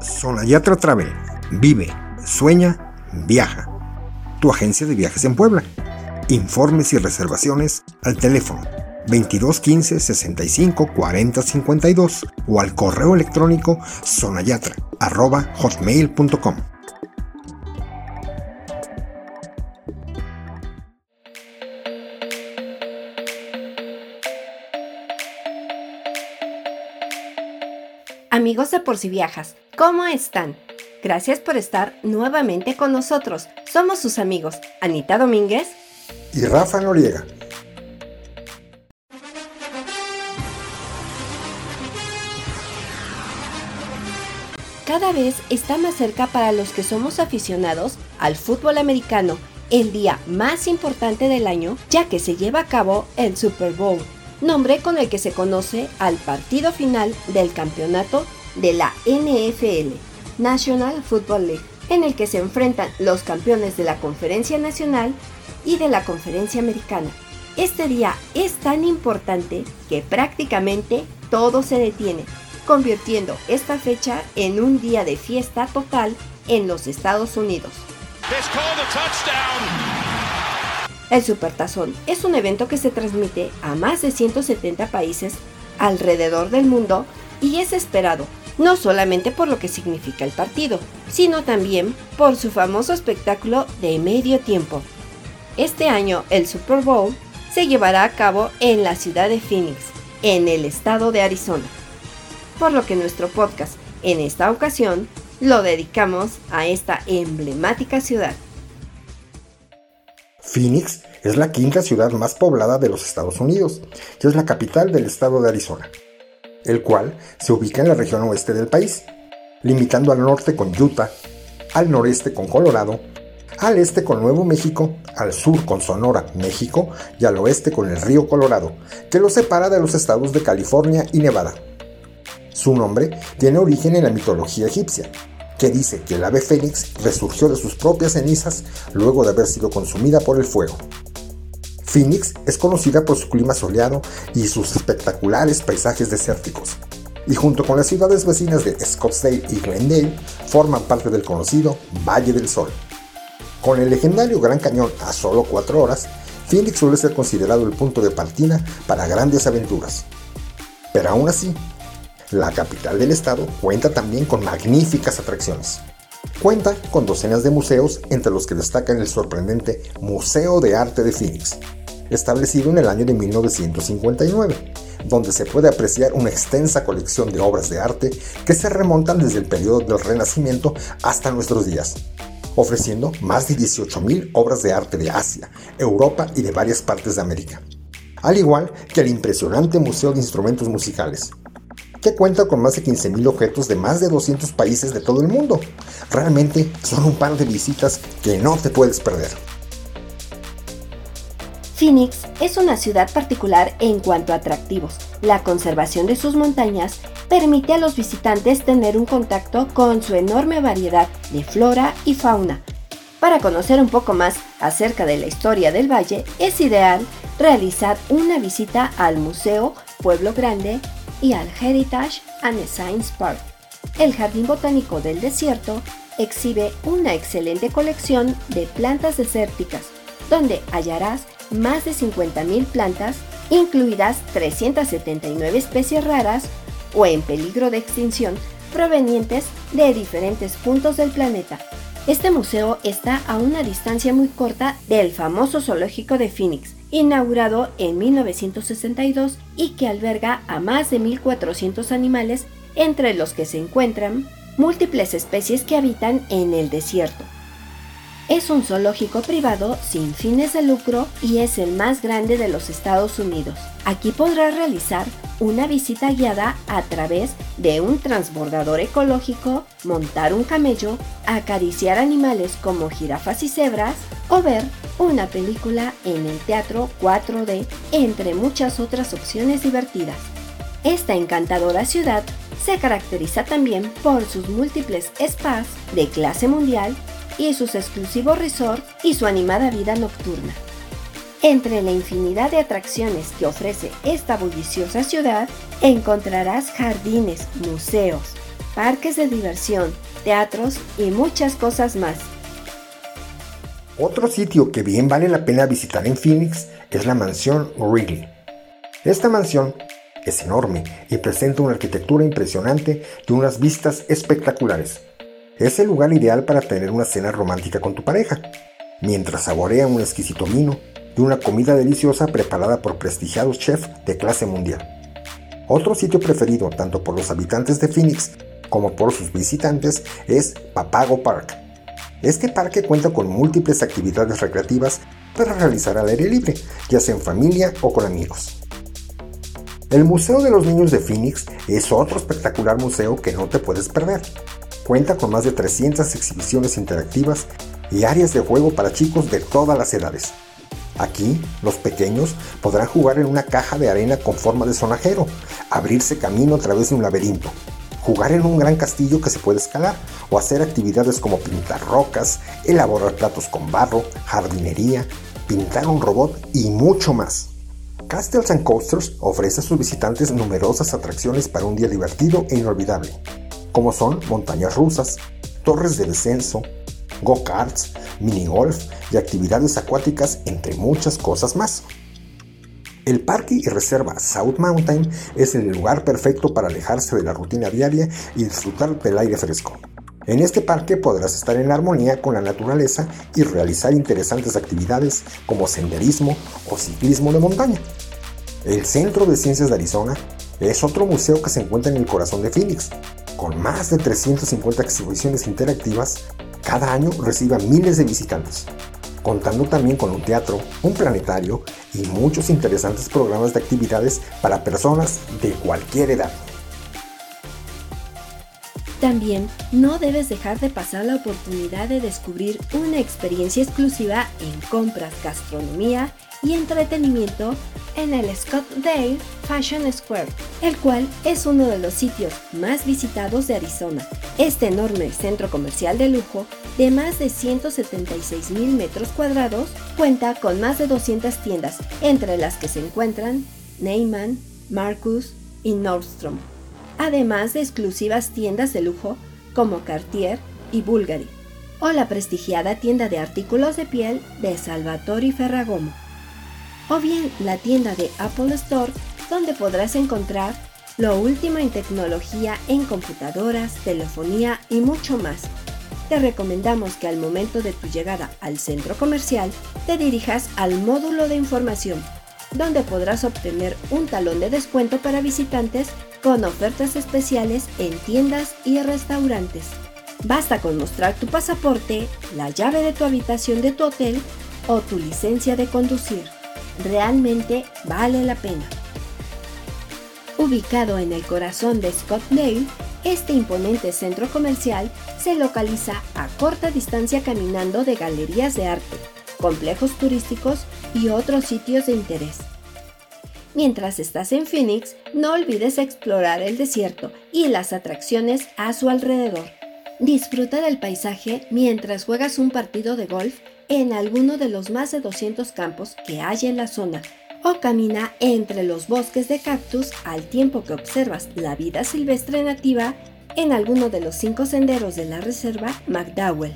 Sonayatra Travel. Vive, sueña, viaja. Tu agencia de viajes en Puebla. Informes y reservaciones al teléfono 22 15 65 40 52 o al correo electrónico sonayatra@hotmail.com. Amigos de Por si Viajas, ¿cómo están? Gracias por estar nuevamente con nosotros. Somos sus amigos Anita Domínguez y Rafa Noriega. Cada vez está más cerca para los que somos aficionados al fútbol americano el día más importante del año, ya que se lleva a cabo el Super Bowl nombre con el que se conoce al partido final del campeonato de la NFL, National Football League, en el que se enfrentan los campeones de la Conferencia Nacional y de la Conferencia Americana. Este día es tan importante que prácticamente todo se detiene, convirtiendo esta fecha en un día de fiesta total en los Estados Unidos. El Supertazón es un evento que se transmite a más de 170 países alrededor del mundo y es esperado no solamente por lo que significa el partido, sino también por su famoso espectáculo de medio tiempo. Este año el Super Bowl se llevará a cabo en la ciudad de Phoenix, en el estado de Arizona. Por lo que nuestro podcast en esta ocasión lo dedicamos a esta emblemática ciudad. Phoenix es la quinta ciudad más poblada de los Estados Unidos y es la capital del estado de Arizona, el cual se ubica en la región oeste del país, limitando al norte con Utah, al noreste con Colorado, al este con Nuevo México, al sur con Sonora, México, y al oeste con el río Colorado, que lo separa de los estados de California y Nevada. Su nombre tiene origen en la mitología egipcia, que dice que el ave fénix resurgió de sus propias cenizas luego de haber sido consumida por el fuego. Phoenix es conocida por su clima soleado y sus espectaculares paisajes desérticos, y junto con las ciudades vecinas de Scottsdale y Glendale forman parte del conocido Valle del Sol. Con el legendario Gran Cañón a solo 4 horas, Phoenix suele ser considerado el punto de partida para grandes aventuras. Pero aún así, la capital del estado cuenta también con magníficas atracciones. Cuenta con docenas de museos, entre los que destacan el sorprendente Museo de Arte de Phoenix, establecido en el año de 1959, donde se puede apreciar una extensa colección de obras de arte que se remontan desde el periodo del Renacimiento hasta nuestros días, ofreciendo más de 18.000 obras de arte de Asia, Europa y de varias partes de América, al igual que el impresionante Museo de Instrumentos Musicales, que cuenta con más de 15.000 objetos de más de 200 países de todo el mundo. Realmente son un par de visitas que no te puedes perder. Phoenix es una ciudad particular en cuanto a atractivos. La conservación de sus montañas permite a los visitantes tener un contacto con su enorme variedad de flora y fauna. Para conocer un poco más acerca de la historia del valle, es ideal realizar una visita al Museo Pueblo Grande y al Heritage and Science Park. El Jardín Botánico del Desierto exhibe una excelente colección de plantas desérticas, donde hallarás más de 50.000 plantas, incluidas 379 especies raras o en peligro de extinción provenientes de diferentes puntos del planeta. Este museo está a una distancia muy corta del famoso zoológico de Phoenix, inaugurado en 1962 y que alberga a más de 1.400 animales, entre los que se encuentran múltiples especies que habitan en el desierto. Es un zoológico privado sin fines de lucro y es el más grande de los Estados Unidos. Aquí podrás realizar una visita guiada a través de un transbordador ecológico, montar un camello, acariciar animales como jirafas y cebras o ver una película en el teatro 4D, entre muchas otras opciones divertidas. Esta encantadora ciudad se caracteriza también por sus múltiples spas de clase mundial y sus exclusivos resorts y su animada vida nocturna. Entre la infinidad de atracciones que ofrece esta bulliciosa ciudad, encontrarás jardines, museos, parques de diversión, teatros y muchas cosas más. Otro sitio que bien vale la pena visitar en Phoenix es la mansión Wrigley. Esta mansión es enorme y presenta una arquitectura impresionante y unas vistas espectaculares. Es el lugar ideal para tener una cena romántica con tu pareja, mientras saborea un exquisito vino y una comida deliciosa preparada por prestigiados chefs de clase mundial. Otro sitio preferido tanto por los habitantes de Phoenix como por sus visitantes es Papago Park. Este parque cuenta con múltiples actividades recreativas para realizar al aire libre, ya sea en familia o con amigos. El Museo de los Niños de Phoenix es otro espectacular museo que no te puedes perder. Cuenta con más de 300 exhibiciones interactivas y áreas de juego para chicos de todas las edades. Aquí, los pequeños podrán jugar en una caja de arena con forma de sonajero, abrirse camino a través de un laberinto, jugar en un gran castillo que se puede escalar o hacer actividades como pintar rocas, elaborar platos con barro, jardinería, pintar un robot y mucho más. Castles and Coasters ofrece a sus visitantes numerosas atracciones para un día divertido e inolvidable, como son montañas rusas, torres de descenso, go-karts, mini-golf y actividades acuáticas, entre muchas cosas más. El parque y reserva South Mountain es el lugar perfecto para alejarse de la rutina diaria y disfrutar del aire fresco. En este parque podrás estar en armonía con la naturaleza y realizar interesantes actividades como senderismo o ciclismo de montaña. El Centro de Ciencias de Arizona es otro museo que se encuentra en el corazón de Phoenix, con más de 350 exhibiciones interactivas cada año recibe miles de visitantes, contando también con un teatro, un planetario y muchos interesantes programas de actividades para personas de cualquier edad. También no debes dejar de pasar la oportunidad de descubrir una experiencia exclusiva en compras, gastronomía y entretenimiento en el Scottsdale Fashion Square, el cual es uno de los sitios más visitados de Arizona. Este enorme centro comercial de lujo de más de 176 mil metros cuadrados cuenta con más de 200 tiendas, entre las que se encuentran Neyman, Marcus y Nordstrom, además de exclusivas tiendas de lujo como Cartier y Bulgari, o la prestigiada tienda de artículos de piel de Salvatore Ferragomo o bien la tienda de Apple Store donde podrás encontrar lo último en tecnología en computadoras, telefonía y mucho más. Te recomendamos que al momento de tu llegada al centro comercial te dirijas al módulo de información, donde podrás obtener un talón de descuento para visitantes con ofertas especiales en tiendas y restaurantes. Basta con mostrar tu pasaporte, la llave de tu habitación de tu hotel o tu licencia de conducir realmente vale la pena. Ubicado en el corazón de Scottsdale, este imponente centro comercial se localiza a corta distancia caminando de galerías de arte, complejos turísticos y otros sitios de interés. Mientras estás en Phoenix, no olvides explorar el desierto y las atracciones a su alrededor. Disfruta del paisaje mientras juegas un partido de golf en alguno de los más de 200 campos que hay en la zona o camina entre los bosques de cactus al tiempo que observas la vida silvestre nativa en alguno de los cinco senderos de la reserva McDowell.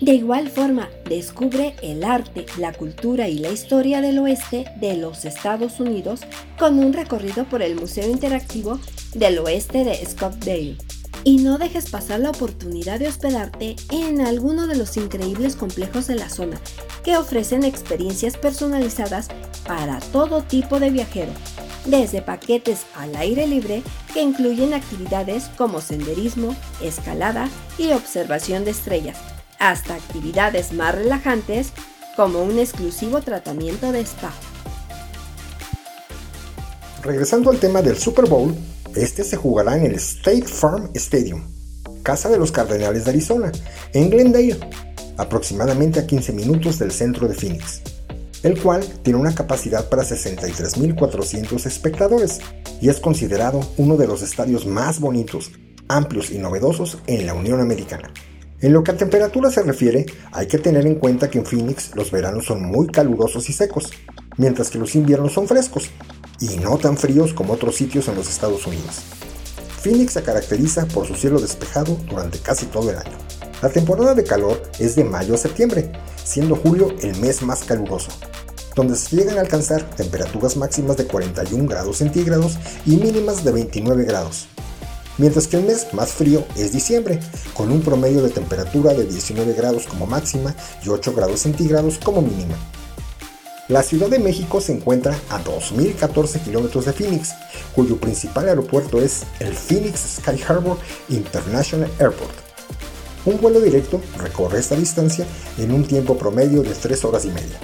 De igual forma, descubre el arte, la cultura y la historia del oeste de los Estados Unidos con un recorrido por el Museo Interactivo del Oeste de Scottsdale y no dejes pasar la oportunidad de hospedarte en alguno de los increíbles complejos de la zona que ofrecen experiencias personalizadas para todo tipo de viajero, desde paquetes al aire libre que incluyen actividades como senderismo, escalada y observación de estrellas, hasta actividades más relajantes como un exclusivo tratamiento de spa. Regresando al tema del Super Bowl, este se jugará en el State Farm Stadium, casa de los Cardenales de Arizona, en Glendale, aproximadamente a 15 minutos del centro de Phoenix, el cual tiene una capacidad para 63.400 espectadores y es considerado uno de los estadios más bonitos, amplios y novedosos en la Unión Americana. En lo que a temperatura se refiere, hay que tener en cuenta que en Phoenix los veranos son muy calurosos y secos, mientras que los inviernos son frescos, y no tan fríos como otros sitios en los Estados Unidos. Phoenix se caracteriza por su cielo despejado durante casi todo el año. La temporada de calor es de mayo a septiembre, siendo julio el mes más caluroso, donde se llegan a alcanzar temperaturas máximas de 41 grados centígrados y mínimas de 29 grados. Mientras que el mes más frío es diciembre, con un promedio de temperatura de 19 grados como máxima y 8 grados centígrados como mínima. La Ciudad de México se encuentra a 2.014 kilómetros de Phoenix, cuyo principal aeropuerto es el Phoenix Sky Harbor International Airport. Un vuelo directo recorre esta distancia en un tiempo promedio de 3 horas y media.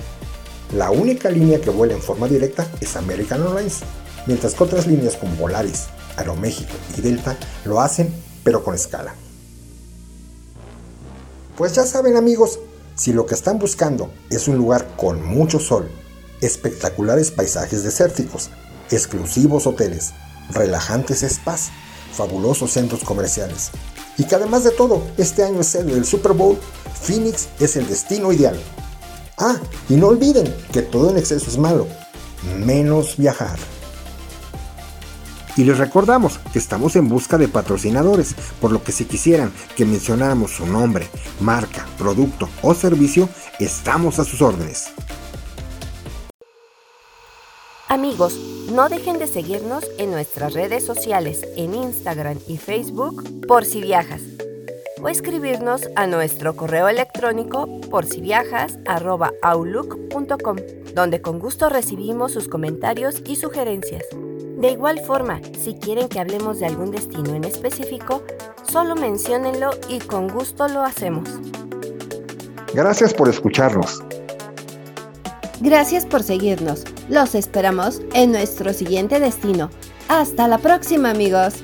La única línea que vuela en forma directa es American Airlines, mientras que otras líneas como Volaris, Aeroméxico y Delta lo hacen, pero con escala. Pues ya saben amigos, si lo que están buscando es un lugar con mucho sol, espectaculares paisajes desérticos, exclusivos hoteles, relajantes spas, fabulosos centros comerciales, y que además de todo, este año es el del Super Bowl, Phoenix es el destino ideal. Ah, y no olviden que todo en exceso es malo, menos viajar. Y les recordamos que estamos en busca de patrocinadores, por lo que si quisieran que mencionáramos su nombre, marca, producto o servicio, estamos a sus órdenes. Amigos, no dejen de seguirnos en nuestras redes sociales, en Instagram y Facebook, por si viajas, o escribirnos a nuestro correo electrónico por si viajas donde con gusto recibimos sus comentarios y sugerencias. De igual forma, si quieren que hablemos de algún destino en específico, solo menciónenlo y con gusto lo hacemos. Gracias por escucharnos. Gracias por seguirnos. Los esperamos en nuestro siguiente destino. Hasta la próxima amigos.